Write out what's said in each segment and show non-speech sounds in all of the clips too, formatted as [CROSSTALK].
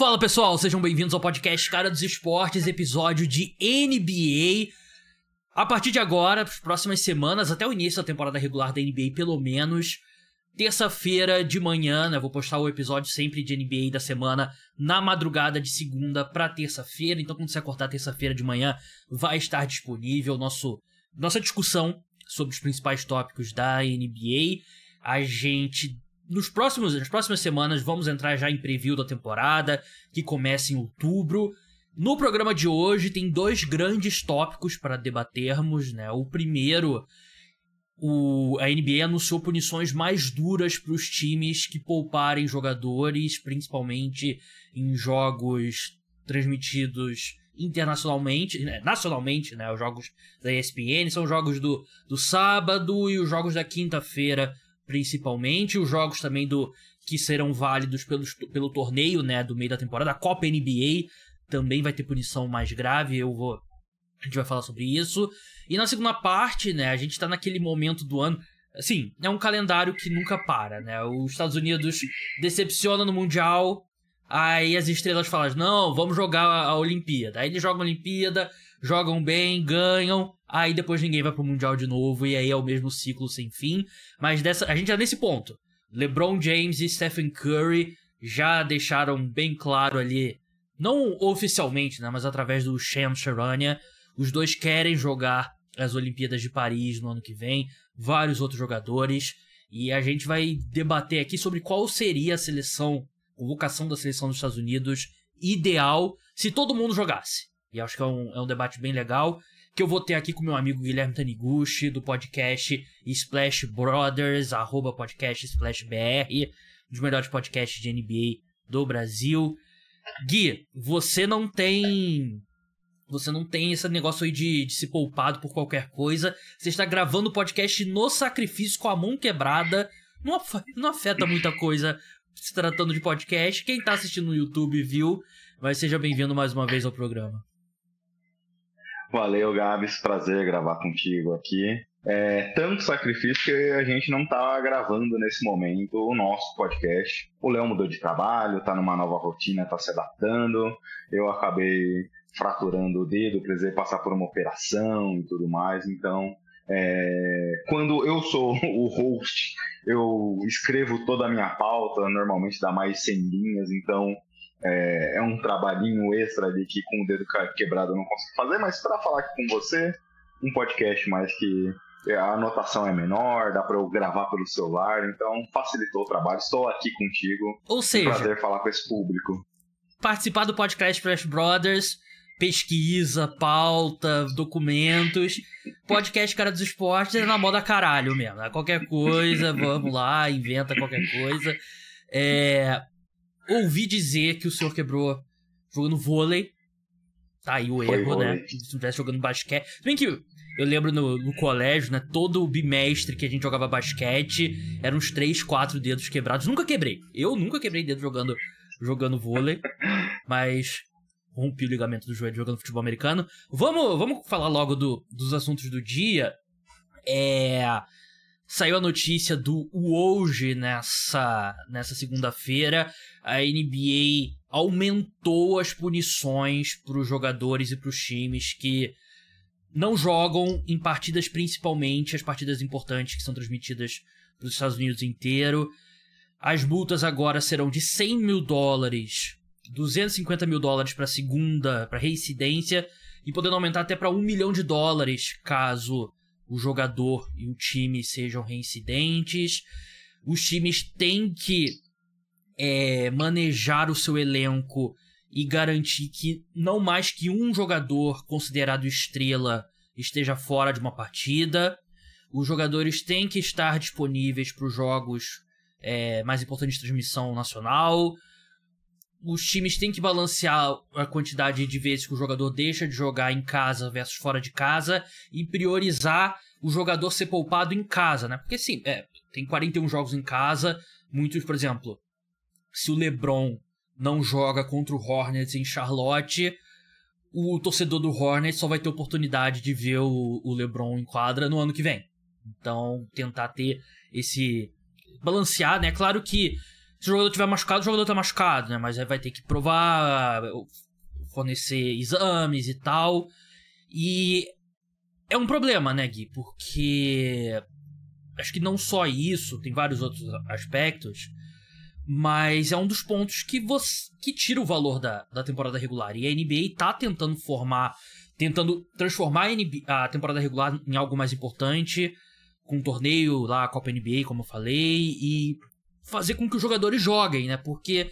Fala pessoal, sejam bem-vindos ao podcast Cara dos Esportes, episódio de NBA. A partir de agora, as próximas semanas, até o início da temporada regular da NBA, pelo menos, terça-feira de manhã, né? Vou postar o episódio sempre de NBA da semana na madrugada de segunda para terça-feira. Então, quando você acordar terça-feira de manhã, vai estar disponível nosso, nossa discussão sobre os principais tópicos da NBA. A gente nos próximos, nas próximas semanas vamos entrar já em preview da temporada, que começa em outubro. No programa de hoje tem dois grandes tópicos para debatermos, né? O primeiro, o, a NBA anunciou punições mais duras para os times que pouparem jogadores, principalmente em jogos transmitidos internacionalmente, né, nacionalmente, né? Os jogos da ESPN são jogos do, do sábado e os jogos da quinta-feira principalmente, os jogos também do que serão válidos pelo, pelo torneio, né, do meio da temporada, a Copa NBA também vai ter punição mais grave, eu vou a gente vai falar sobre isso. E na segunda parte, né, a gente tá naquele momento do ano, assim, é um calendário que nunca para, né? Os Estados Unidos decepcionam no mundial, aí as estrelas falam: "Não, vamos jogar a Olimpíada". Aí eles jogam a Olimpíada, jogam bem, ganham, aí depois ninguém vai pro Mundial de novo, e aí é o mesmo ciclo sem fim. Mas dessa, a gente tá nesse ponto. LeBron James e Stephen Curry já deixaram bem claro ali, não oficialmente, né, mas através do Shams Charania, os dois querem jogar as Olimpíadas de Paris no ano que vem, vários outros jogadores, e a gente vai debater aqui sobre qual seria a seleção, convocação da seleção dos Estados Unidos ideal se todo mundo jogasse. E acho que é um, é um debate bem legal que eu vou ter aqui com meu amigo Guilherme Taniguchi, do podcast Splash Brothers, arroba podcast Splash BR, um dos melhores podcasts de NBA do Brasil. Gui, você não tem. Você não tem esse negócio aí de, de se poupado por qualquer coisa. Você está gravando o podcast no sacrifício com a mão quebrada. Não, não afeta muita coisa se tratando de podcast. Quem está assistindo no YouTube viu. Mas seja bem-vindo mais uma vez ao programa. Valeu, Gabs. Prazer gravar contigo aqui. É tanto sacrifício que a gente não tá gravando nesse momento o nosso podcast. O Léo mudou de trabalho, tá numa nova rotina, tá se adaptando. Eu acabei fraturando o dedo, precisei passar por uma operação e tudo mais. Então, é, quando eu sou [LAUGHS] o host, eu escrevo toda a minha pauta, normalmente dá mais 100 linhas, então é, é, um trabalhinho extra ali que com o dedo quebrado eu não consigo fazer, mas para falar aqui com você, um podcast mais que a anotação é menor, dá para eu gravar pelo celular, então facilitou o trabalho. Estou aqui contigo. Ou seja, um prazer falar com esse público. Participar do podcast Flash Brothers, pesquisa, pauta, documentos. Podcast Cara dos Esportes é na moda caralho mesmo. É qualquer coisa, vamos lá, inventa qualquer coisa. É, ouvi dizer que o senhor quebrou jogando vôlei. Tá aí o erro, né? Se não tivesse jogando basquete. Se bem que eu lembro no, no, colégio, né? Todo o bimestre que a gente jogava basquete eram uns 3, 4 dedos quebrados. Nunca quebrei. Eu nunca quebrei dedo jogando, jogando vôlei. Mas rompi o ligamento do joelho jogando futebol americano. Vamos, vamos falar logo do, dos assuntos do dia. É saiu a notícia do hoje nessa, nessa segunda-feira. A NBA aumentou as punições para os jogadores e para os times que não jogam em partidas, principalmente as partidas importantes que são transmitidas para os Estados Unidos inteiro. As multas agora serão de 100 mil dólares, 250 mil dólares para segunda, para reincidência, e podendo aumentar até para 1 milhão de dólares caso o jogador e o time sejam reincidentes. Os times têm que é, manejar o seu elenco e garantir que não mais que um jogador considerado estrela esteja fora de uma partida. Os jogadores têm que estar disponíveis para os jogos é, mais importantes de transmissão nacional. Os times têm que balancear a quantidade de vezes que o jogador deixa de jogar em casa versus fora de casa e priorizar o jogador ser poupado em casa, né? Porque sim, é, tem 41 jogos em casa, muitos, por exemplo, se o LeBron não joga contra o Hornets em Charlotte, o torcedor do Hornets só vai ter oportunidade de ver o, o LeBron em quadra no ano que vem. Então, tentar ter esse balancear, né? Claro que Se o jogador tiver machucado, o jogador tá machucado, né? Mas aí vai ter que provar, fornecer exames e tal. E é um problema, né, Gui? Porque acho que não só isso, tem vários outros aspectos, mas é um dos pontos que você que tira o valor da, da temporada regular. E a NBA tá tentando formar, tentando transformar a, NBA, a temporada regular em algo mais importante, com um torneio lá, a Copa NBA, como eu falei, e fazer com que os jogadores joguem, né? Porque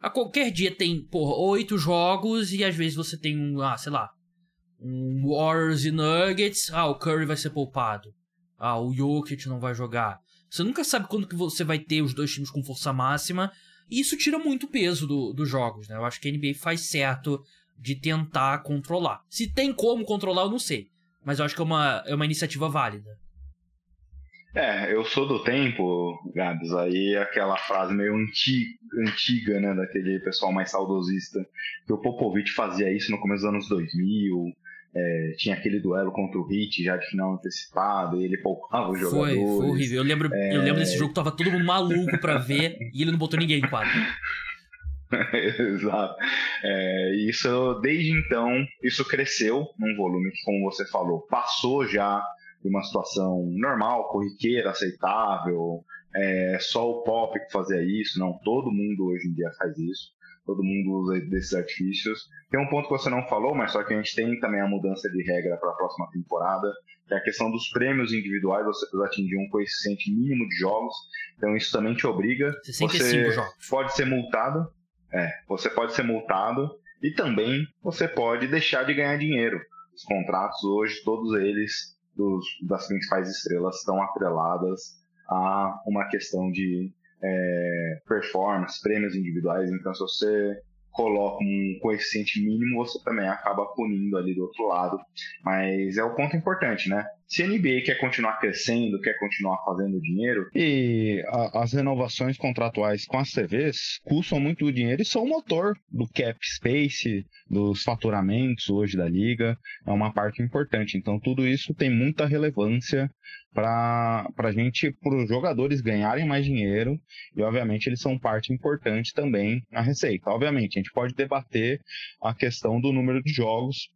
a qualquer dia tem, porra, oito jogos e às vezes você tem um, ah, sei lá, um Warriors e Nuggets, ah, o Curry vai ser poupado. Ah, o Jokic não vai jogar. Você nunca sabe quando que você vai ter os dois times com força máxima, e isso tira muito peso do, dos jogos, né? Eu acho que a NBA faz certo de tentar controlar. Se tem como controlar, eu não sei. Mas eu acho que é uma, é uma iniciativa válida. É, eu sou do tempo, Gabs, aí aquela frase meio antiga, antiga, né, daquele pessoal mais saudosista, que o Popovich fazia isso no começo dos anos 2000, é, tinha aquele duelo contra o Hit já de final antecipado, e ele poupava os jogadores. Foi, foi horrível. Eu lembro, é... eu lembro desse jogo, tava todo mundo maluco pra ver, e ele não botou ninguém em quadro. [LAUGHS] Exato. É, isso, desde então, isso cresceu num volume que, como você falou, passou já de uma situação normal, corriqueira, aceitável, é, só o pop que fazia isso, não, todo mundo hoje em dia faz isso, todo mundo usa desses artifícios. Tem um ponto que você não falou, mas só que a gente tem também a mudança de regra para a próxima temporada, que é a questão dos prêmios individuais, você precisa atingir um coeficiente mínimo de jogos, então isso também te obriga. 65 você jogos. pode ser multado, é, você pode ser multado e também você pode deixar de ganhar dinheiro. Os contratos hoje, todos eles dos, das principais estrelas estão atreladas a uma questão de é, performance, prêmios individuais. Então, se você coloca um coeficiente mínimo, você também acaba punindo ali do outro lado. Mas é o ponto importante, né? Se a NBA quer continuar crescendo, quer continuar fazendo dinheiro. E a, as renovações contratuais com as TVs custam muito dinheiro e são o motor do cap space, dos faturamentos hoje da liga. É uma parte importante. Então, tudo isso tem muita relevância para a gente, para os jogadores ganharem mais dinheiro e, obviamente, eles são parte importante também na receita. Obviamente, a gente pode debater a questão do número de jogos,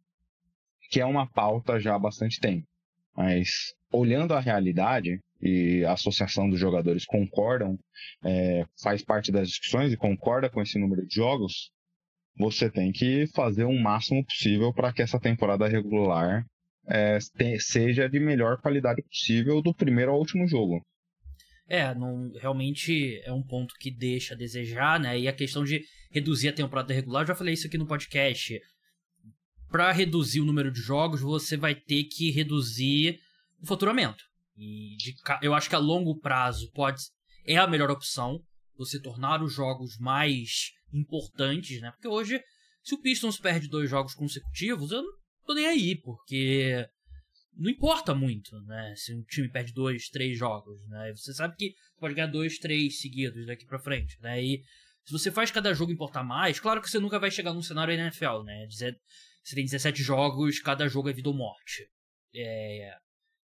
que é uma pauta já há bastante tempo. Mas olhando a realidade, e a associação dos jogadores concordam, é, faz parte das discussões e concorda com esse número de jogos, você tem que fazer o máximo possível para que essa temporada regular é, te, seja de melhor qualidade possível do primeiro ao último jogo. É, não, realmente é um ponto que deixa a desejar, né? E a questão de reduzir a temporada regular, eu já falei isso aqui no podcast para reduzir o número de jogos, você vai ter que reduzir o faturamento. E de, eu acho que a longo prazo pode é a melhor opção você tornar os jogos mais importantes, né? Porque hoje, se o Pistons perde dois jogos consecutivos, eu não tô nem aí, porque não importa muito, né? Se um time perde dois, três jogos, né? Você sabe que pode ganhar dois, três seguidos daqui para frente, né? E se você faz cada jogo importar mais, claro que você nunca vai chegar num cenário NFL, né? Dizer, você tem 17 jogos, cada jogo é vida ou morte. É...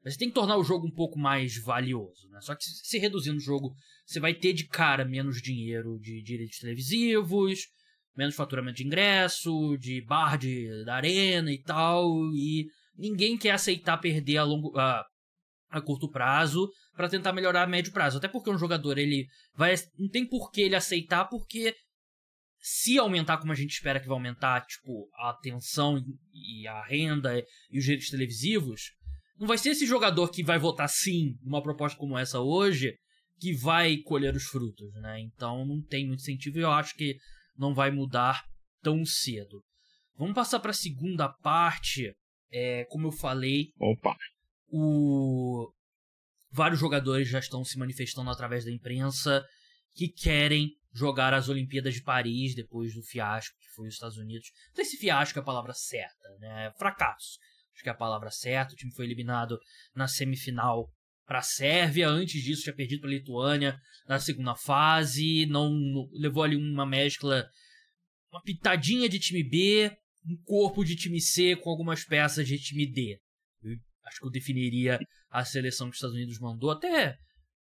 Mas você tem que tornar o jogo um pouco mais valioso, né? Só que se reduzindo o jogo, você vai ter de cara menos dinheiro de direitos televisivos, menos faturamento de ingresso, de bar de, da arena e tal, e ninguém quer aceitar perder a longo a, a curto prazo para tentar melhorar a médio prazo. Até porque um jogador ele vai não tem por que ele aceitar porque se aumentar como a gente espera que vai aumentar, tipo, a atenção e a renda e os direitos televisivos, não vai ser esse jogador que vai votar sim numa proposta como essa hoje que vai colher os frutos, né? Então não tem muito incentivo e eu acho que não vai mudar tão cedo. Vamos passar para a segunda parte. É, como eu falei, Opa. o vários jogadores já estão se manifestando através da imprensa que querem jogar as Olimpíadas de Paris depois do fiasco que foi os Estados Unidos. Não sei se fiasco é a palavra certa, né? Fracasso. Acho que é a palavra certa. O time foi eliminado na semifinal para a Sérvia. Antes disso, tinha perdido para a Lituânia na segunda fase. Não, levou ali uma mescla, uma pitadinha de time B, um corpo de time C com algumas peças de time D. Eu acho que eu definiria a seleção que os Estados Unidos mandou. Até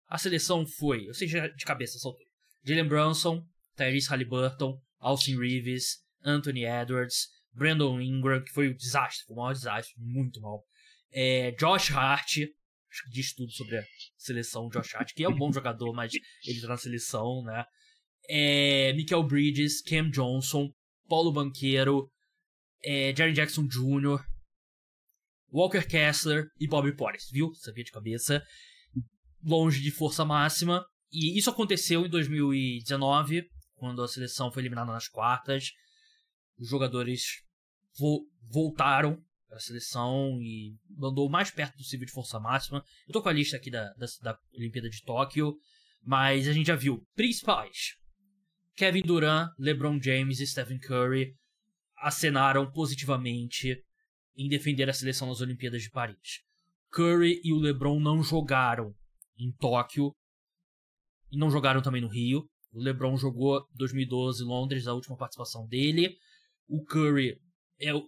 a seleção foi, eu sei de cabeça altura Jalen Brunson, Tyrese Halliburton, Austin Reeves, Anthony Edwards, Brandon Ingram, que foi um desastre, foi um maior desastre, muito mal. É, Josh Hart, acho que diz tudo sobre a seleção Josh Hart, que é um bom jogador, mas ele tá na seleção, né? É, Michael Bridges, Cam Johnson, Paulo Banqueiro, é, Jerry Jackson Jr., Walker Kessler e Bobby Portis, viu? Sabia de cabeça. Longe de força máxima. E isso aconteceu em 2019, quando a seleção foi eliminada nas quartas. Os jogadores vo voltaram para a seleção e mandou mais perto possível de força máxima. Eu tô com a lista aqui da, da, da Olimpíada de Tóquio, mas a gente já viu principais. Kevin Durant, LeBron James e Stephen Curry acenaram positivamente em defender a seleção nas Olimpíadas de Paris. Curry e o LeBron não jogaram em Tóquio e não jogaram também no Rio. O LeBron jogou 2012 em Londres, a última participação dele. O Curry é o,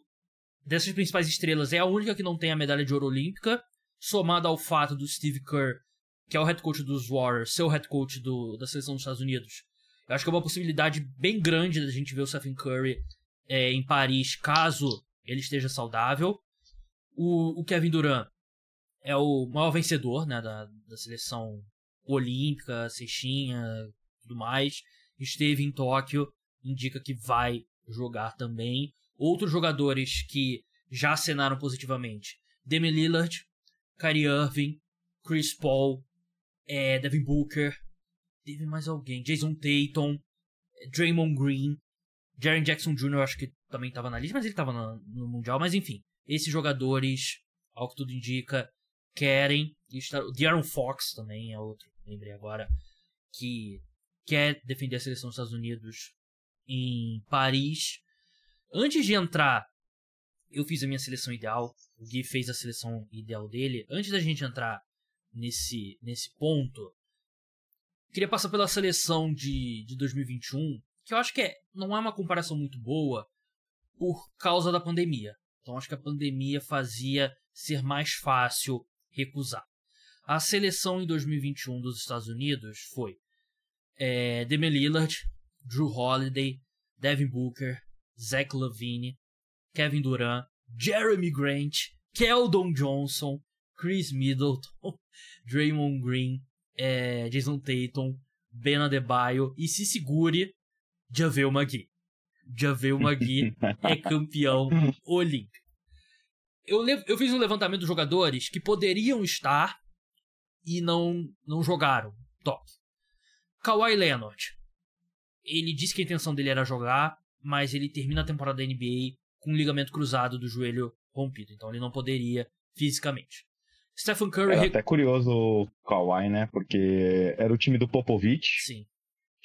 dessas principais estrelas é a única que não tem a medalha de ouro olímpica, somado ao fato do Steve Kerr, que é o head coach dos Warriors, ser o head coach do, da seleção dos Estados Unidos. Eu acho que é uma possibilidade bem grande da gente ver o Stephen Curry é, em Paris, caso ele esteja saudável. O, o Kevin Durant é o maior vencedor né, da, da seleção olímpica, cestinha, tudo mais. Esteve em Tóquio, indica que vai jogar também. Outros jogadores que já acenaram positivamente: Demi Lillard, Kyrie Irving, Chris Paul, é, Devin Booker, teve mais alguém, Jason Tatum, Draymond Green, Jaren Jackson Jr. acho que também estava na lista, mas ele estava no, no, Mundial. Mas enfim, esses jogadores, ao que tudo indica, querem. O De'Aaron Fox também é outro, lembrei agora, que quer defender a seleção dos Estados Unidos em Paris. Antes de entrar, eu fiz a minha seleção ideal. O Gui fez a seleção ideal dele. Antes da gente entrar nesse, nesse ponto, queria passar pela seleção de, de 2021 que eu acho que é, não é uma comparação muito boa por causa da pandemia. Então acho que a pandemia fazia ser mais fácil recusar. A seleção em 2021 dos Estados Unidos foi é, Damian Lillard, Drew Holiday, Devin Booker, Zach Lavine, Kevin Durant, Jeremy Grant, Keldon Johnson, Chris Middleton, [LAUGHS] Draymond Green, é, Jason Tatum, Ben Adebayo e se segure Javel Magui. Javel Magui é [LAUGHS] campeão olímpico. Eu, eu fiz um levantamento dos jogadores que poderiam estar e não, não jogaram. Top. Kawhi Leonard. Ele disse que a intenção dele era jogar, mas ele termina a temporada da NBA com um ligamento cruzado do joelho rompido. Então ele não poderia fisicamente. Stephen Curry. Era até curioso o Kawhi, né? Porque era o time do Popovich. Sim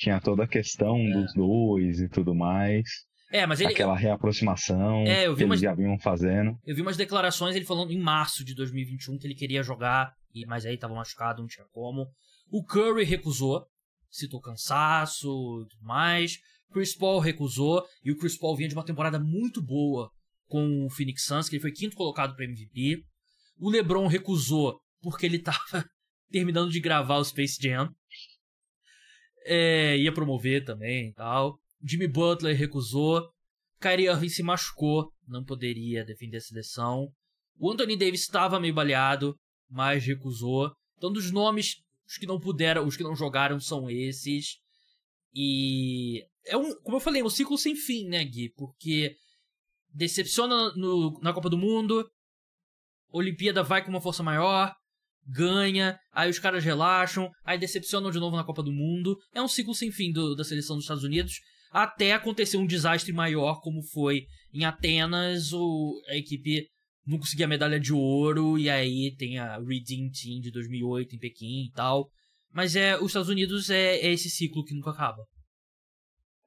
tinha toda a questão é. dos dois e tudo mais. É, mas ele. Aquela reaproximação é, eu vi que umas, eles já vinham fazendo. Eu vi umas declarações ele falando em março de 2021 que ele queria jogar, mas aí tava machucado, não tinha como. O Curry recusou, citou cansaço e tudo mais. Chris Paul recusou, e o Chris Paul vinha de uma temporada muito boa com o Phoenix Suns, que ele foi quinto colocado para MVP. O LeBron recusou porque ele tava [LAUGHS] terminando de gravar o Space Jam é, ia promover também e tal. Jimmy Butler recusou. Kyrie Irving se machucou, não poderia defender a seleção. O Anthony Davis estava meio baleado, mas recusou. Então, dos nomes, os que não puderam, os que não jogaram são esses. E é um, como eu falei, é um ciclo sem fim, né, Gui? Porque decepciona no, na Copa do Mundo, Olimpíada vai com uma força maior, ganha, aí os caras relaxam, aí decepcionam de novo na Copa do Mundo. É um ciclo sem fim do, da seleção dos Estados Unidos, até acontecer um desastre maior, como foi em Atenas, o, a equipe não conseguia a medalha de ouro, e aí tem a Redeem Team de 2008 em Pequim e tal. Mas é os Estados Unidos é, é esse ciclo que nunca acaba.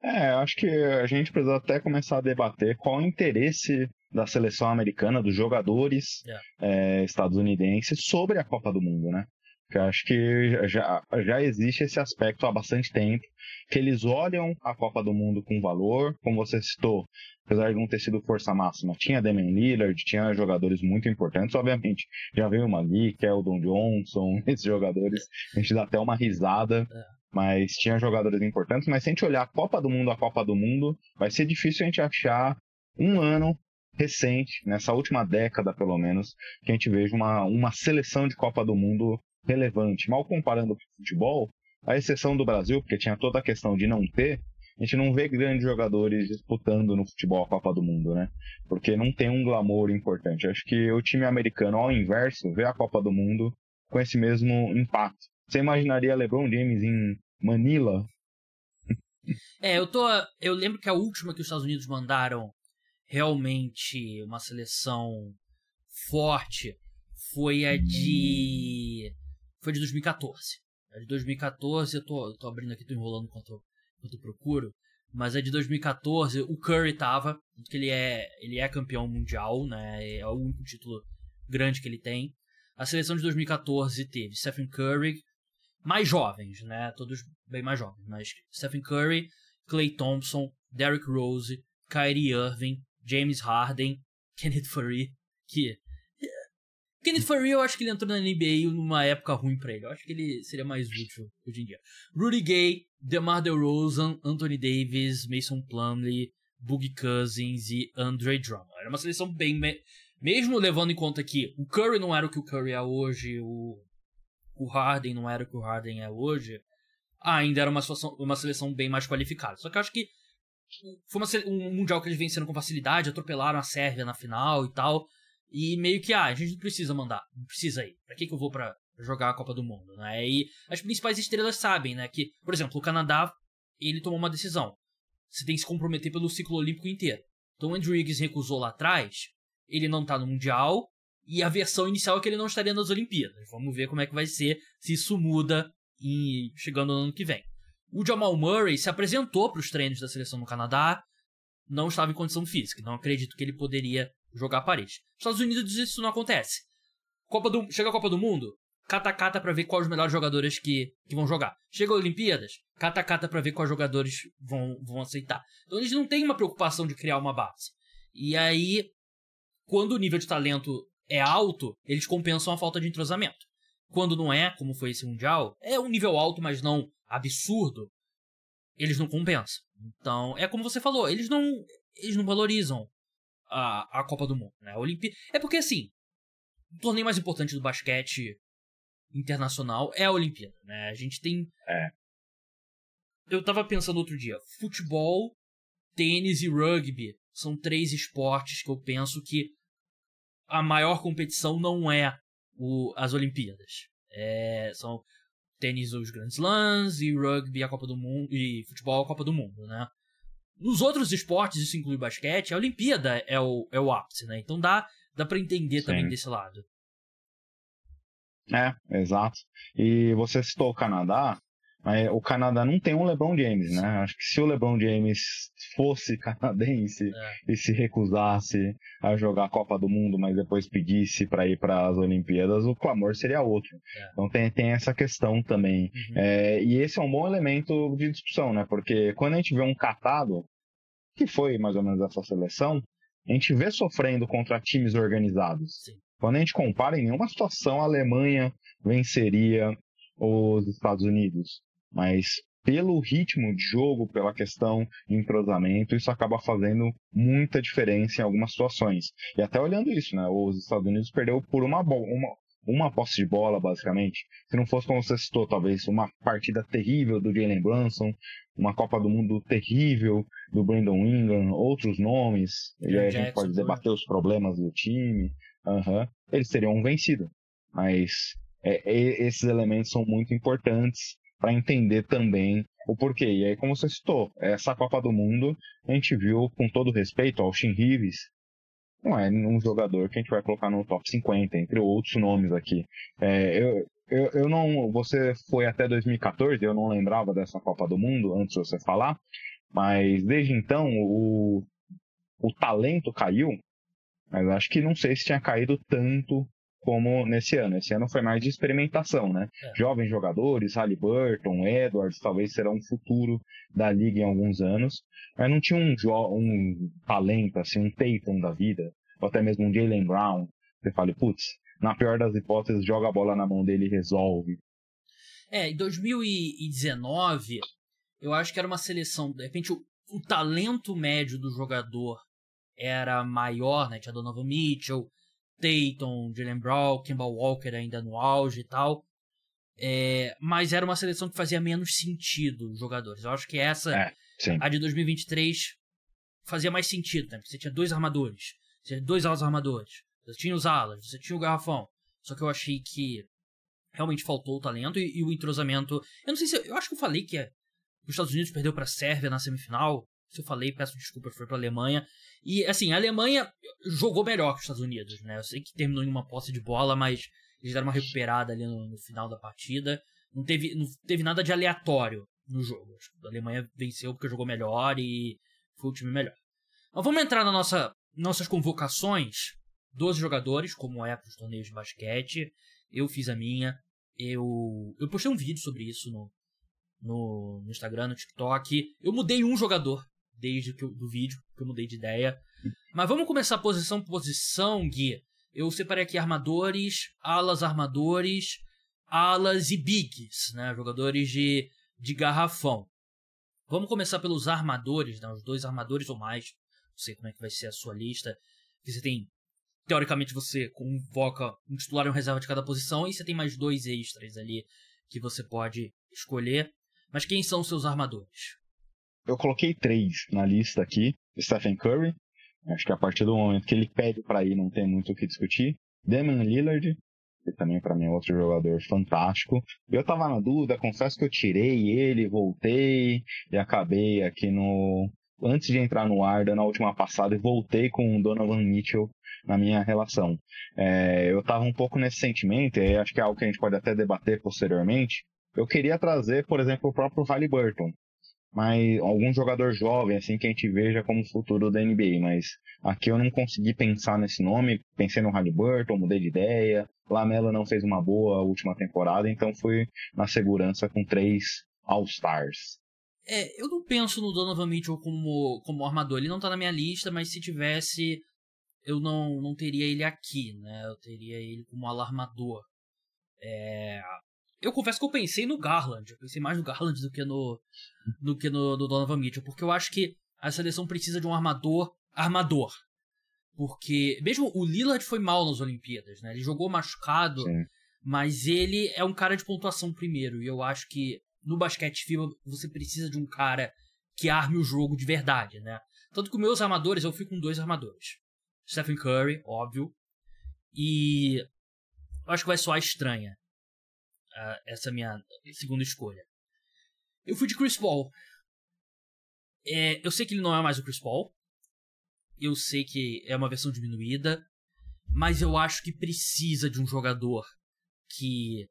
É, acho que a gente precisa até começar a debater qual o interesse da seleção americana, dos jogadores yeah. é, estadunidenses sobre a Copa do Mundo, né? Porque acho que já, já existe esse aspecto há bastante tempo, que eles olham a Copa do Mundo com valor, como você citou, apesar de não ter sido força máxima, tinha Damian Lillard, tinha jogadores muito importantes, obviamente, já veio o Magui, Keldon Johnson, [LAUGHS] esses jogadores, a gente dá até uma risada, mas tinha jogadores importantes. Mas se a gente olhar a Copa do Mundo a Copa do Mundo, vai ser difícil a gente achar um ano recente, nessa última década pelo menos, que a gente veja uma, uma seleção de Copa do Mundo relevante. Mal comparando com o futebol, a exceção do Brasil, porque tinha toda a questão de não ter, a gente não vê grandes jogadores disputando no futebol a Copa do Mundo, né? Porque não tem um glamour importante. Acho que o time americano, ao inverso, vê a Copa do Mundo com esse mesmo impacto. Você imaginaria LeBron James em Manila? É, eu tô. Eu lembro que a última que os Estados Unidos mandaram realmente uma seleção forte foi a de. Foi de 2014. A de 2014, eu tô, tô abrindo aqui, tô enrolando enquanto, enquanto procuro. Mas a de 2014, o Curry tava, que ele é, ele é campeão mundial, né? É o único título grande que ele tem. A seleção de 2014 teve Stephen Curry, mais jovens, né? Todos bem mais jovens, mas Stephen Curry, Clay Thompson, Derrick Rose, Kyrie Irving, James Harden, [LAUGHS] Kenneth Furry, que Kenneth eu acho que ele entrou na NBA numa época ruim para ele. Eu acho que ele seria mais útil hoje em dia. Rudy Gay, DeMar DeRozan, Anthony Davis, Mason Plumlee, Boogie Cousins e Andre Drummond. Era uma seleção bem mesmo levando em conta que o Curry não era o que o Curry é hoje, o o Harden não era o que o Harden é hoje, ainda era uma, situação, uma seleção bem mais qualificada. Só que eu acho que foi uma, um mundial que eles venceram com facilidade, atropelaram a Sérvia na final e tal. E meio que, ah, a gente não precisa mandar, não precisa ir. Pra que, que eu vou pra jogar a Copa do Mundo, né? E as principais estrelas sabem, né? Que, por exemplo, o Canadá, ele tomou uma decisão. Você tem que se comprometer pelo ciclo olímpico inteiro. Então o Andrew Higgs recusou lá atrás, ele não tá no Mundial, e a versão inicial é que ele não estaria nas Olimpíadas. Vamos ver como é que vai ser, se isso muda em, chegando no ano que vem. O Jamal Murray se apresentou para os treinos da seleção no Canadá, não estava em condição física, não acredito que ele poderia jogar a. Nos Estados Unidos isso não acontece. Copa do, chega a Copa do Mundo, cata-cata para ver quais os melhores jogadores que, que vão jogar. Chega a Olimpíadas, cata-cata para ver quais jogadores vão, vão aceitar. Então eles não têm uma preocupação de criar uma base. E aí, quando o nível de talento é alto, eles compensam a falta de entrosamento. Quando não é, como foi esse Mundial, é um nível alto, mas não absurdo, eles não compensam. Então, é como você falou, eles não, eles não valorizam a, a Copa do Mundo. Né? A Olimpí é porque, assim, o torneio mais importante do basquete internacional é a Olimpíada. Né? A gente tem. É. Eu tava pensando outro dia: futebol, tênis e rugby são três esportes que eu penso que a maior competição não é o, as Olimpíadas. É, são tênis os grandes Slams e rugby a Copa do Mundo e futebol a Copa do Mundo, né? Nos outros esportes, isso inclui basquete, a Olimpíada é o, é o ápice, né? Então dá, dá para entender Sim. também desse lado. É, exato. E você citou o Canadá, mas o Canadá não tem um LeBron James, né? Acho que se o LeBron James fosse [LAUGHS] canadense é. e se recusasse a jogar a Copa do Mundo, mas depois pedisse para ir para as Olimpíadas, o clamor seria outro. É. Então tem, tem essa questão também. Uhum. É, e esse é um bom elemento de discussão, né? Porque quando a gente vê um catado, que foi mais ou menos essa seleção, a gente vê sofrendo contra times organizados. Sim. Quando a gente compara, em nenhuma situação a Alemanha venceria os Estados Unidos mas pelo ritmo de jogo, pela questão de entrosamento, isso acaba fazendo muita diferença em algumas situações. E até olhando isso, né, os Estados Unidos perdeu por uma, uma, uma posse de bola, basicamente. Se não fosse como você citou, talvez uma partida terrível do Jalen Brunson, uma Copa do Mundo terrível do Brandon Ingram, outros nomes, e aí a gente pode debater os problemas do time, uhum, eles teriam vencido. Mas é, é, esses elementos são muito importantes para entender também o porquê. E aí, como você citou, essa Copa do Mundo, a gente viu, com todo respeito ao Shin Reeves, não é um jogador que a gente vai colocar no top 50, entre outros nomes aqui. É, eu, eu, eu não. Você foi até 2014, eu não lembrava dessa Copa do Mundo, antes de você falar, mas desde então o, o talento caiu, mas acho que não sei se tinha caído tanto como nesse ano. Esse ano foi mais de experimentação, né? É. Jovens jogadores, Halliburton, Edwards, talvez serão um futuro da liga em alguns anos, mas não tinha um, um talento, assim, um Tatum da vida, ou até mesmo um Jalen Brown. Você fala, putz, na pior das hipóteses, joga a bola na mão dele e resolve. É, em 2019, eu acho que era uma seleção. De repente, o, o talento médio do jogador era maior, né? Tinha Donovan Mitchell, Tatum, Jalen Brown, Kimball Walker ainda no auge e tal. É, mas era uma seleção que fazia menos sentido os jogadores. Eu acho que essa, é, a de 2023, fazia mais sentido, né? Porque você tinha dois armadores, você tinha dois alas armadores, você tinha os alas, você tinha o garrafão. Só que eu achei que realmente faltou o talento e, e o entrosamento. Eu não sei se. Eu acho que eu falei que é, os Estados Unidos perdeu para a Sérvia na semifinal. Se eu falei, peço desculpa, foi para a Alemanha. E assim, a Alemanha jogou melhor que os Estados Unidos, né? Eu sei que terminou em uma posse de bola, mas eles deram uma recuperada ali no, no final da partida. Não teve, não teve nada de aleatório no jogo. A Alemanha venceu porque jogou melhor e foi o time melhor. Mas vamos entrar na nossa nossas convocações. 12 jogadores, como é para os torneios de basquete. Eu fiz a minha. Eu, eu postei um vídeo sobre isso no, no, no Instagram, no TikTok. Eu mudei um jogador desde que eu, do vídeo, que eu mudei de ideia. Mas vamos começar posição por posição, Gui. Eu separei aqui armadores, alas armadores, alas e bigs, né? Jogadores de, de garrafão. Vamos começar pelos armadores, né? Os dois armadores ou mais. Não sei como é que vai ser a sua lista. Você tem. Teoricamente, você convoca um titular e um reserva de cada posição, e você tem mais dois extras ali que você pode escolher. Mas quem são os seus armadores? Eu coloquei três na lista aqui: Stephen Curry. Acho que a partir do momento que ele pede para ir, não tem muito o que discutir. Damian Lillard, que também para mim é outro jogador fantástico. Eu tava na dúvida, confesso que eu tirei ele, voltei e acabei aqui no antes de entrar no ar, na última passada, e voltei com o Donovan Mitchell na minha relação. É, eu estava um pouco nesse sentimento, e acho que é algo que a gente pode até debater posteriormente. Eu queria trazer, por exemplo, o próprio Halliburton, mas algum jogador jovem, assim, que a gente veja como futuro da NBA, mas aqui eu não consegui pensar nesse nome, pensei no Halliburton, mudei de ideia, Lamelo não fez uma boa última temporada, então fui na segurança com três All-Stars. É, eu não penso no Donovan Mitchell como, como armador. Ele não tá na minha lista, mas se tivesse, eu não, não teria ele aqui, né? Eu teria ele como alarmador. É... Eu confesso que eu pensei no Garland. Eu pensei mais no Garland do que no, do que no, no Donovan Mitchell. Porque eu acho que a seleção precisa de um armador armador. Porque mesmo o Lillard foi mal nas Olimpíadas, né? Ele jogou machucado, Sim. mas ele é um cara de pontuação primeiro. E eu acho que no basquete FIBA você precisa de um cara que arme o jogo de verdade, né? Tanto que meus armadores, eu fui com dois armadores. Stephen Curry, óbvio. E eu acho que vai soar estranha essa minha segunda escolha. Eu fui de Chris Paul. É, eu sei que ele não é mais o Chris Paul. Eu sei que é uma versão diminuída. Mas eu acho que precisa de um jogador que.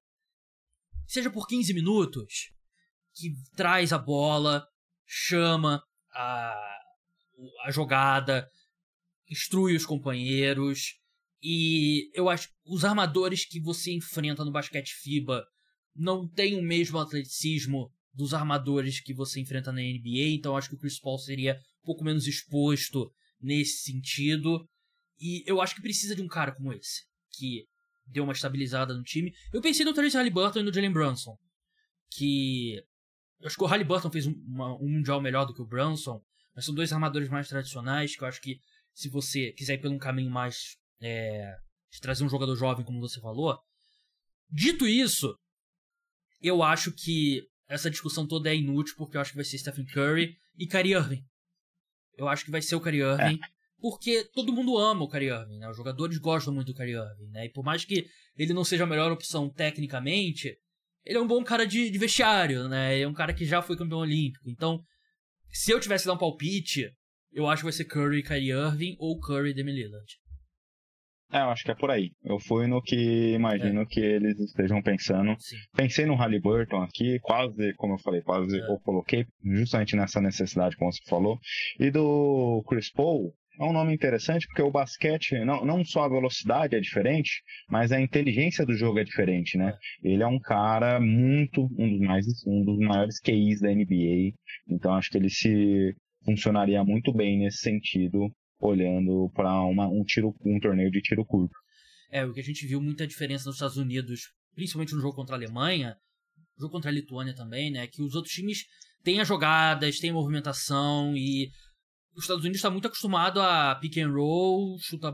Seja por 15 minutos, que traz a bola, chama a, a jogada, instrui os companheiros. E eu acho os armadores que você enfrenta no basquete FIBA não têm o mesmo atleticismo dos armadores que você enfrenta na NBA, então acho que o Chris Paul seria um pouco menos exposto nesse sentido. E eu acho que precisa de um cara como esse, que deu uma estabilizada no time. Eu pensei no Trace Halliburton e no Jalen Brunson, que eu acho que o Halliburton fez um, uma, um mundial melhor do que o Brunson, mas são dois armadores mais tradicionais que eu acho que se você quiser ir por um caminho mais é, de trazer um jogador jovem, como você falou. Dito isso, eu acho que essa discussão toda é inútil, porque eu acho que vai ser Stephen Curry e Kyrie Irving. Eu acho que vai ser o Kyrie Irving, é. porque todo mundo ama o Kyrie Irving, né? Os jogadores gostam muito do Kyrie Irving, né? E por mais que ele não seja a melhor opção tecnicamente, ele é um bom cara de, de vestiário, né? Ele é um cara que já foi campeão olímpico. Então, se eu tivesse que dar um palpite, eu acho que vai ser Curry e Kyrie Irving ou Curry e Demi Lillard. É, eu acho que é por aí. Eu fui no que imagino é. que eles estejam pensando. Sim. Pensei no Halliburton aqui, quase, como eu falei, quase é. eu coloquei justamente nessa necessidade, como você falou. E do Chris Paul, é um nome interessante porque o basquete, não, não só a velocidade é diferente, mas a inteligência do jogo é diferente, né? Ele é um cara muito, um dos, mais, um dos maiores QIs da NBA, então acho que ele se funcionaria muito bem nesse sentido, olhando para um tiro, um torneio de tiro curto. É, o que a gente viu muita diferença nos Estados Unidos, principalmente no jogo contra a Alemanha, jogo contra a Lituânia também, né? Que os outros times têm as jogadas, têm a movimentação e os Estados Unidos está muito acostumado a pick and roll, chuta,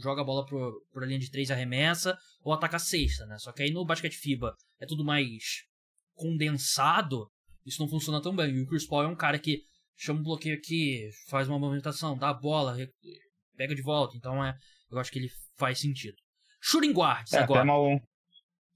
joga a bola pro, pro linha de três arremessa ou ataca a cesta, né? Só que aí no basquete FIBA é tudo mais condensado, isso não funciona tão bem. E o Chris Paul é um cara que chama um bloqueio aqui, faz uma movimentação, dá a bola, pega de volta. Então é, eu acho que ele faz sentido. Shooting guards é, agora. Mal...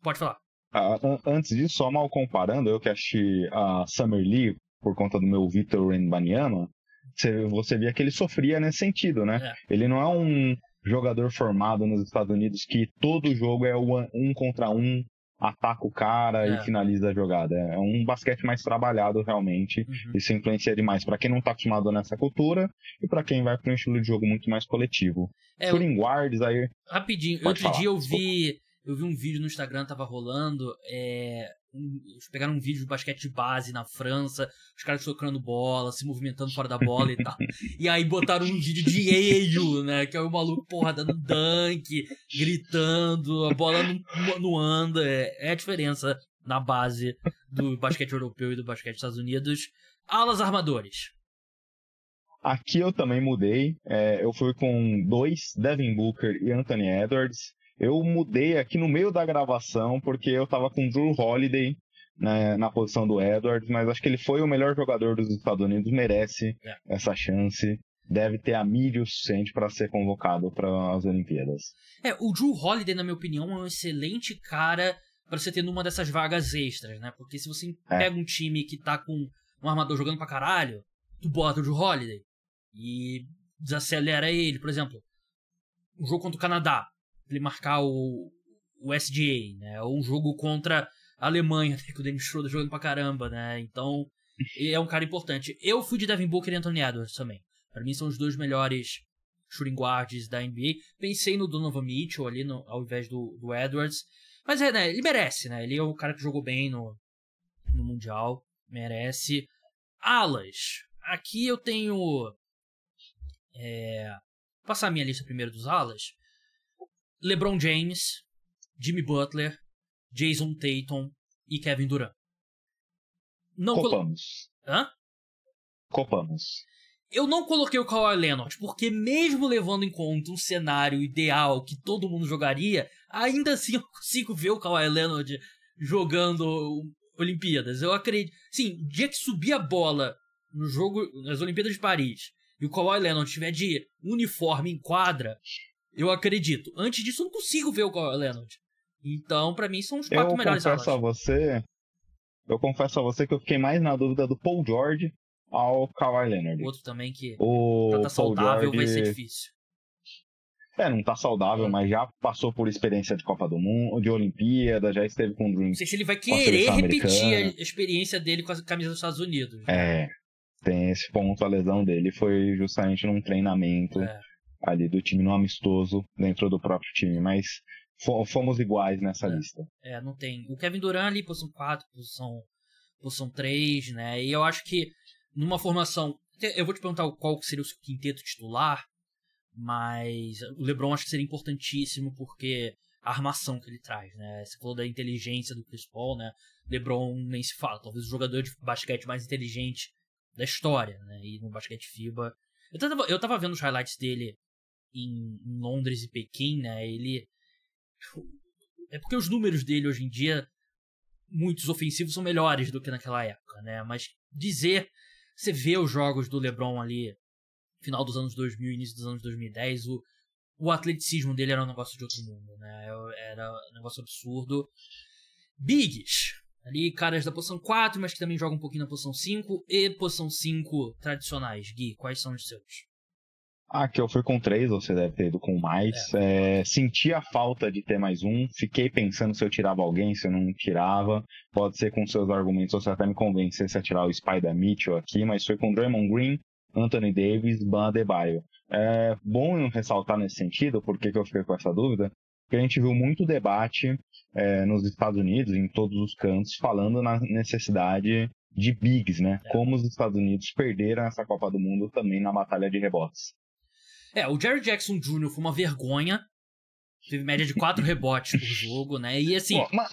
Pode falar. Ah, antes disso, só mal comparando, eu que assisti a Summer League por conta do meu Vitor Banyama, você, você via que ele sofria nesse sentido, né? É. Ele não é um jogador formado nos Estados Unidos que todo jogo é um contra um, ataca o cara é. e finaliza a jogada. É um basquete mais trabalhado realmente. Uhum. Isso influencia demais para quem não está acostumado nessa cultura e para quem vai para um estilo de jogo muito mais coletivo. É, Shooting guards aí. Rapidinho, outro falar. dia eu vi, eu vi um vídeo no Instagram tava rolando, é, eles pegaram um vídeo de basquete de base na França, os caras tocando bola, se movimentando fora da bola e tal. E aí botaram um vídeo de Eio, né? Que é o maluco, porra, dando dunk, gritando, a bola não, não anda. É, é, a diferença na base do basquete europeu e do basquete dos Estados Unidos. Alas armadores. Aqui eu também mudei. É, eu fui com dois, Devin Booker e Anthony Edwards. Eu mudei aqui no meio da gravação porque eu tava com Drew Holiday né, na posição do Edwards, mas acho que ele foi o melhor jogador dos Estados Unidos, merece é. essa chance. Deve ter a mídia o suficiente para ser convocado para as Olimpíadas. É, o Drew Holiday, na minha opinião, é um excelente cara para você ter numa dessas vagas extras, né? Porque se você é. pega um time que tá com um armador jogando pra caralho, tu bota o Drew Holiday e desacelera ele. Por exemplo, um jogo contra o Canadá ele marcar o, o SGA, né? Ou um jogo contra a Alemanha, [LAUGHS] né? que o Dennis Schroeder jogando pra caramba, né? Então, ele é um cara importante. Eu fui de Devin Booker e Anthony Edwards também. Para mim são os dois melhores shooting guards da NBA. Pensei no Donovan Mitchell ali no, ao invés do, do Edwards. Mas é, né? Ele merece, né? Ele é o cara que jogou bem no, no Mundial. Merece. Alas. Aqui eu tenho. É, passar a minha lista primeiro dos alas. LeBron James, Jimmy Butler, Jason Tatum e Kevin Durant. Não Copamos. Colo... Hã? Copamos. Eu não coloquei o Kawhi Leonard, porque mesmo levando em conta um cenário ideal que todo mundo jogaria, ainda assim eu [LAUGHS] consigo ver o Kawhi Leonard jogando Olimpíadas. Eu acredito. Sim, o dia que subir a bola no jogo, nas Olimpíadas de Paris, e o Kawhi Leonard tiver de uniforme em quadra, eu acredito. Antes disso, eu não consigo ver o Kawhi Leonard. Então, para mim, são os quatro eu melhores confesso alas. a você, Eu confesso a você que eu fiquei mais na dúvida do Paul George ao Kawhi Leonard. Outro também que o tá saudável George... vai ser difícil. É, não tá saudável, é. mas já passou por experiência de Copa do Mundo, de Olimpíada, já esteve com o Dream. Não sei se ele vai querer repetir a experiência dele com a camisa dos Estados Unidos. É, tem esse ponto, a lesão dele foi justamente num treinamento. É ali do time no amistoso dentro do próprio time, mas fomos iguais nessa é, lista. É, não tem. O Kevin Durant ali, posição 4, posição, posição 3, né? E eu acho que numa formação. Eu vou te perguntar qual seria o seu quinteto titular, mas o LeBron acho que seria importantíssimo porque a armação que ele traz, né? Você falou da inteligência do Chris Paul, né? LeBron nem se fala, talvez o jogador de basquete mais inteligente da história, né? E no basquete FIBA. Eu tava, eu tava vendo os highlights dele em, Londres e Pequim, né? Ele. É porque os números dele hoje em dia, muitos ofensivos, são melhores do que naquela época, né? Mas dizer. Você vê os jogos do LeBron ali, final dos anos 2000, início dos anos 2010, o, o atleticismo dele era um negócio de outro mundo, né? Era um negócio absurdo. Bigs. Ali, caras da posição 4, mas que também jogam um pouquinho na posição 5. E posição 5 tradicionais. Gui, quais são os seus? Ah, que eu fui com três, você deve ter ido com mais. É. É, senti a falta de ter mais um. Fiquei pensando se eu tirava alguém, se eu não tirava. Pode ser com seus argumentos, você até me convencesse a tirar o Spider Mitchell aqui, mas foi com Draymond Green, Anthony Davis, Ban Adebayo. É bom ressaltar nesse sentido, porque que eu fiquei com essa dúvida, porque a gente viu muito debate é, nos Estados Unidos, em todos os cantos, falando na necessidade de bigs, né? É. Como os Estados Unidos perderam essa Copa do Mundo também na batalha de rebotes. É, o Jerry Jackson Jr. foi uma vergonha. Teve média de 4 [LAUGHS] rebotes por jogo, né? E assim. mas,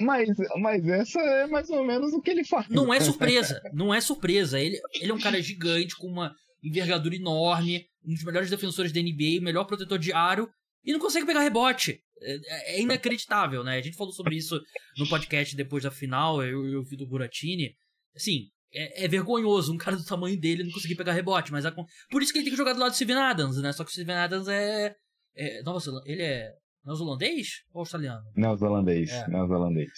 mas essa é mais ou menos o que ele faz. Não é surpresa. Não é surpresa. Ele, ele é um cara gigante, com uma envergadura enorme, um dos melhores defensores da NBA, melhor protetor de aro, e não consegue pegar rebote. É, é inacreditável, né? A gente falou sobre isso no podcast depois da final, eu e o Vitor Buratini. Assim, é, é, vergonhoso um cara do tamanho dele não conseguir pegar rebote, mas a, por isso que ele tem que jogar do lado do Steven Adams, né? Só que o Steven Adams é. é nossa, ele é neozelandês ou australiano? Neozelandês, é. neozelandês.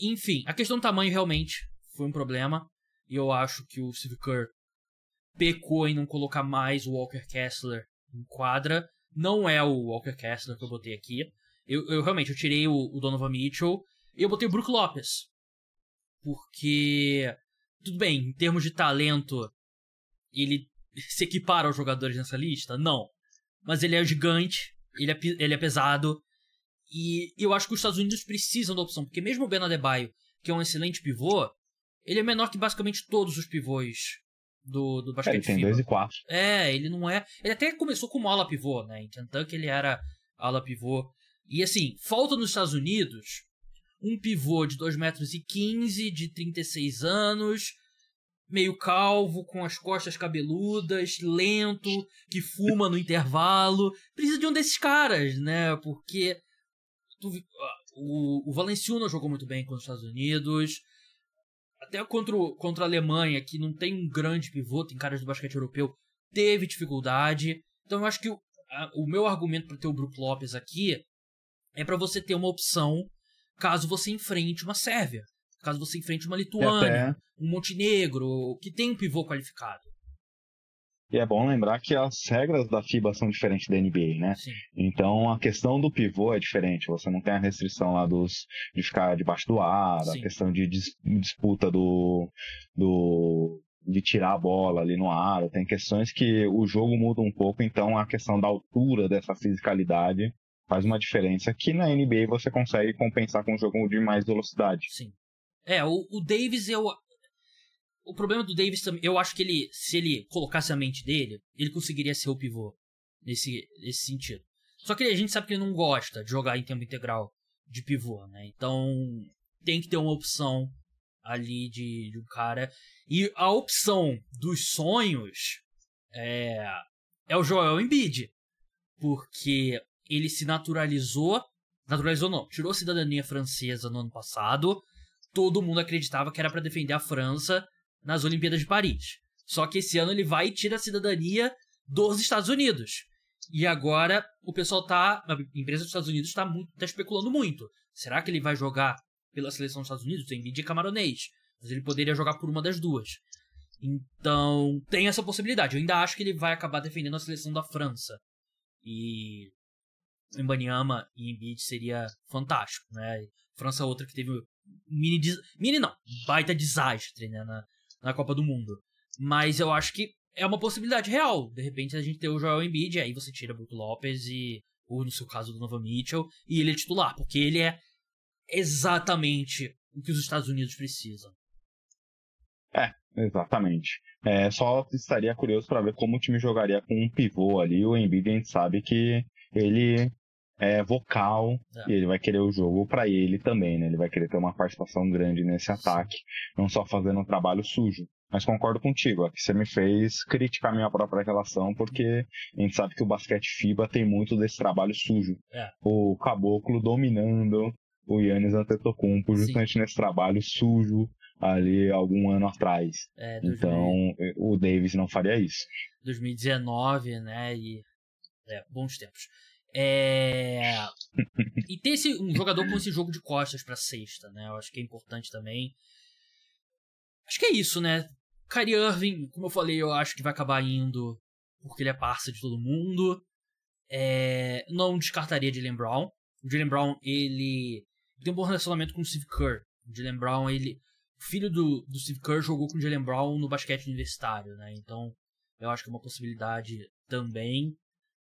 Enfim, a questão do tamanho realmente foi um problema. E eu acho que o Steve Kerr pecou em não colocar mais o Walker Kessler em quadra. Não é o Walker Kessler que eu botei aqui. Eu, eu realmente eu tirei o, o Donovan Mitchell e eu botei o Brook Lopes. Porque tudo bem, em termos de talento, ele se equipara aos jogadores nessa lista? Não. Mas ele é gigante, ele é, ele é pesado. E eu acho que os Estados Unidos precisam da opção, porque mesmo o Ben Adebayo, que é um excelente pivô, ele é menor que basicamente todos os pivôs do, do basquete é, ele tem 2 e 4. É, ele não é... Ele até começou como ala pivô, né? Em Kentucky ele era ala pivô. E assim, falta nos Estados Unidos um pivô de 2 metros e 15, de 36 anos, meio calvo, com as costas cabeludas, lento, que fuma no intervalo. Precisa de um desses caras, né? Porque tu, o, o Valenciuno jogou muito bem contra os Estados Unidos. Até contra, contra a Alemanha, que não tem um grande pivô, tem caras do basquete europeu, teve dificuldade. Então eu acho que o, a, o meu argumento para ter o Brook Lopes aqui é para você ter uma opção caso você enfrente uma Sérvia, caso você enfrente uma Lituânia, um Montenegro, que tem um pivô qualificado. E é bom lembrar que as regras da FIBA são diferentes da NBA, né? Sim. Então a questão do pivô é diferente. Você não tem a restrição lá dos de ficar debaixo do ar, Sim. a questão de dis, disputa do, do de tirar a bola ali no ar. Tem questões que o jogo muda um pouco, então a questão da altura dessa fisicalidade faz uma diferença que na NBA você consegue compensar com um jogo de mais velocidade. Sim. É, o, o Davis, eu. O problema do Davis também, eu acho que ele, se ele colocasse a mente dele, ele conseguiria ser o pivô nesse, nesse sentido. Só que a gente sabe que ele não gosta de jogar em tempo integral de pivô, né? Então tem que ter uma opção ali de, de um cara. E a opção dos sonhos é, é o Joel Embiid. Porque ele se naturalizou. Naturalizou não, tirou a cidadania francesa no ano passado. Todo mundo acreditava que era para defender a França nas Olimpíadas de Paris. Só que esse ano ele vai e tira a cidadania dos Estados Unidos. E agora o pessoal tá. A empresa dos Estados Unidos tá, muito, tá especulando muito. Será que ele vai jogar pela seleção dos Estados Unidos? Tem vídeo camaronês. Mas ele poderia jogar por uma das duas. Então, tem essa possibilidade. Eu ainda acho que ele vai acabar defendendo a seleção da França. E Mbanyama e Embiid seria fantástico, né? França é outra que teve mini mini não, baita desastre, né, na, na Copa do Mundo. Mas eu acho que é uma possibilidade real. De repente a gente ter o Joel Embiid, aí você tira Brook Lopes e ou no seu caso do Nova Mitchell e ele é titular, porque ele é exatamente o que os Estados Unidos precisam. É, exatamente. É, só estaria curioso para ver como o time jogaria com um pivô ali. O Embiid a gente sabe que ele é vocal é. e ele vai querer o jogo para ele também, né? Ele vai querer ter uma participação grande nesse ataque, não só fazendo um trabalho sujo. Mas concordo contigo, ó, que você me fez criticar minha própria relação, porque a gente sabe que o basquete FIBA tem muito desse trabalho sujo. É. O Caboclo dominando o Yannis Antetokounmpo justamente Sim. nesse trabalho sujo ali algum ano atrás. É, 2000... Então, o Davis não faria isso. 2019, né? E é, bons tempos. É... [LAUGHS] e ter esse, um jogador com esse jogo de costas pra sexta, né? Eu acho que é importante também. Acho que é isso, né? Kyrie Irving, como eu falei, eu acho que vai acabar indo porque ele é parça de todo mundo. É... Não descartaria Jalen Brown. O Jalen Brown, ele tem um bom relacionamento com o Steve Kerr. O Jalen Brown, ele... O filho do, do Steve Kerr jogou com o Jalen Brown no basquete universitário, né? Então, eu acho que é uma possibilidade também.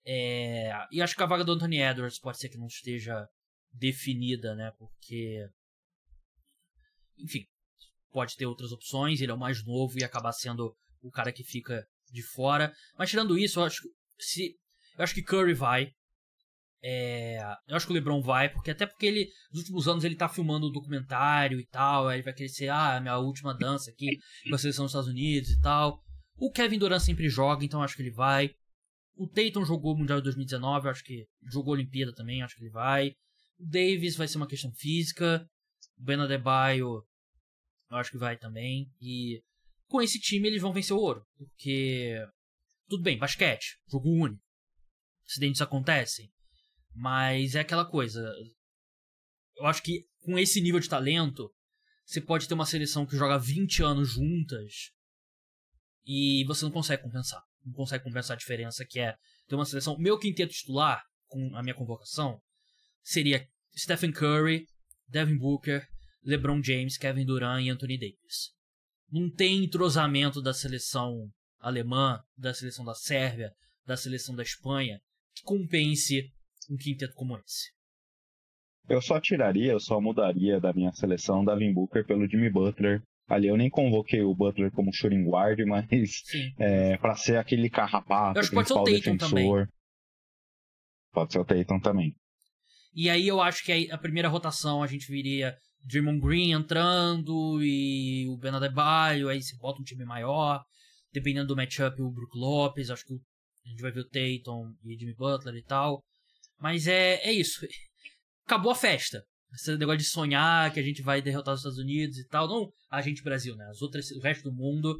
É, e acho que a vaga do Anthony Edwards pode ser que não esteja definida, né? Porque. Enfim, pode ter outras opções. Ele é o mais novo e acabar sendo o cara que fica de fora. Mas tirando isso, eu acho, se, eu acho que Curry vai. É, eu acho que o LeBron vai, porque até porque ele, nos últimos anos, ele tá filmando um documentário e tal, aí vai querer ser, ah, minha última dança aqui com a seleção dos Estados Unidos e tal. O Kevin Durant sempre joga, então acho que ele vai. O Tatum jogou o Mundial de 2019, acho que jogou a Olimpíada também, acho que ele vai. O Davis vai ser uma questão física. O Ben Adebayo, eu acho que vai também. E com esse time eles vão vencer o ouro, porque tudo bem, basquete, jogo único. Acidentes acontecem. Mas é aquela coisa. Eu acho que com esse nível de talento, você pode ter uma seleção que joga 20 anos juntas e você não consegue compensar. Não consegue compensar a diferença que é ter uma seleção. Meu quinteto titular, com a minha convocação, seria Stephen Curry, Devin Booker, LeBron James, Kevin Durant e Anthony Davis. Não tem entrosamento da seleção alemã, da seleção da Sérvia, da seleção da Espanha que compense um quinteto como esse. Eu só tiraria, eu só mudaria da minha seleção Devin Booker pelo Jimmy Butler. Ali eu nem convoquei o Butler como shooting guard, mas é, para ser aquele carrapato, eu acho que pode ser o defensor. Também. Pode ser o Tatum também. E aí eu acho que a primeira rotação a gente viria Draymond Green entrando e o Ben Adebayo, aí você bota um time maior, dependendo do matchup o Brook Lopes, acho que a gente vai ver o Tatum e Jimmy Butler e tal. Mas é, é isso. Acabou a festa. Esse negócio de sonhar que a gente vai derrotar os Estados Unidos e tal. Não a gente, Brasil, né? As outras, o resto do mundo.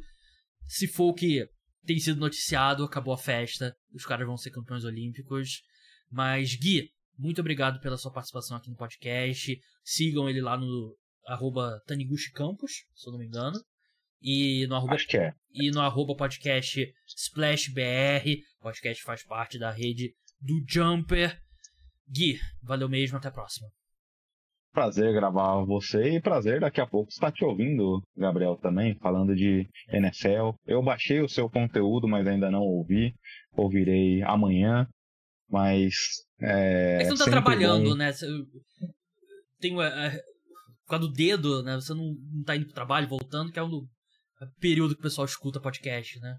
Se for o que tem sido noticiado, acabou a festa. Os caras vão ser campeões olímpicos. Mas, Gui, muito obrigado pela sua participação aqui no podcast. Sigam ele lá no arroba Taniguchi Campos, se eu não me engano. E no arroba, é. E no arroba podcast SplashBR. O podcast faz parte da rede do Jumper. Gui, valeu mesmo, até a próxima. Prazer gravar você e prazer daqui a pouco estar te ouvindo, Gabriel, também, falando de NFL. Eu baixei o seu conteúdo, mas ainda não ouvi. Ouvirei amanhã. Mas. É, é que você não tá trabalhando, bom. né? Tem. É, por causa do dedo, né? Você não, não tá indo pro trabalho, voltando, que é o período que o pessoal escuta podcast, né?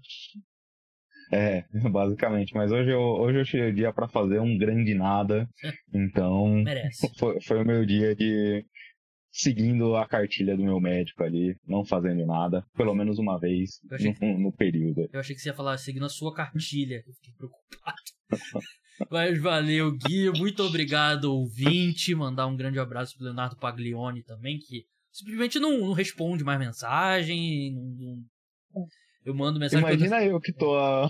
É, [LAUGHS] basicamente. Mas hoje eu, hoje eu tirei o dia para fazer um grande nada. [LAUGHS] Então. Merece. Foi, foi o meu dia de seguindo a cartilha do meu médico ali, não fazendo nada, pelo menos uma vez no, que... no, período. Eu achei que você ia falar seguindo a sua cartilha. Eu fiquei preocupado. [LAUGHS] Mas valeu, Gui. Muito obrigado, ouvinte. Mandar um grande abraço pro Leonardo Paglione também, que simplesmente não, não responde mais mensagem. Não, não eu mando mensagem. Imagina eu que tô há,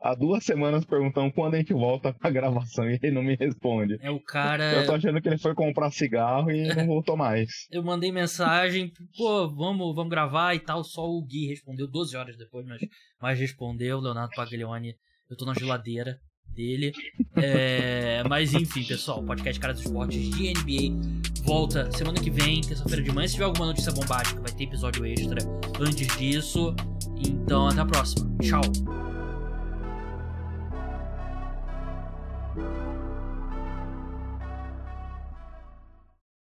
há duas semanas perguntando quando a gente volta pra gravação e ele não me responde. É o cara. Eu tô achando que ele foi comprar cigarro e não voltou mais. [LAUGHS] Eu mandei mensagem, pô, vamos, vamos gravar e tal. Só o Gui respondeu 12 horas depois, mas, mas respondeu. Leonardo Paglione, eu tô na geladeira dele. É, mas enfim, pessoal, o podcast Cara dos Esportes de NBA volta semana que vem, terça-feira de manhã. Se tiver alguma notícia bombástica, vai ter episódio extra antes disso. Então, até a próxima. Tchau.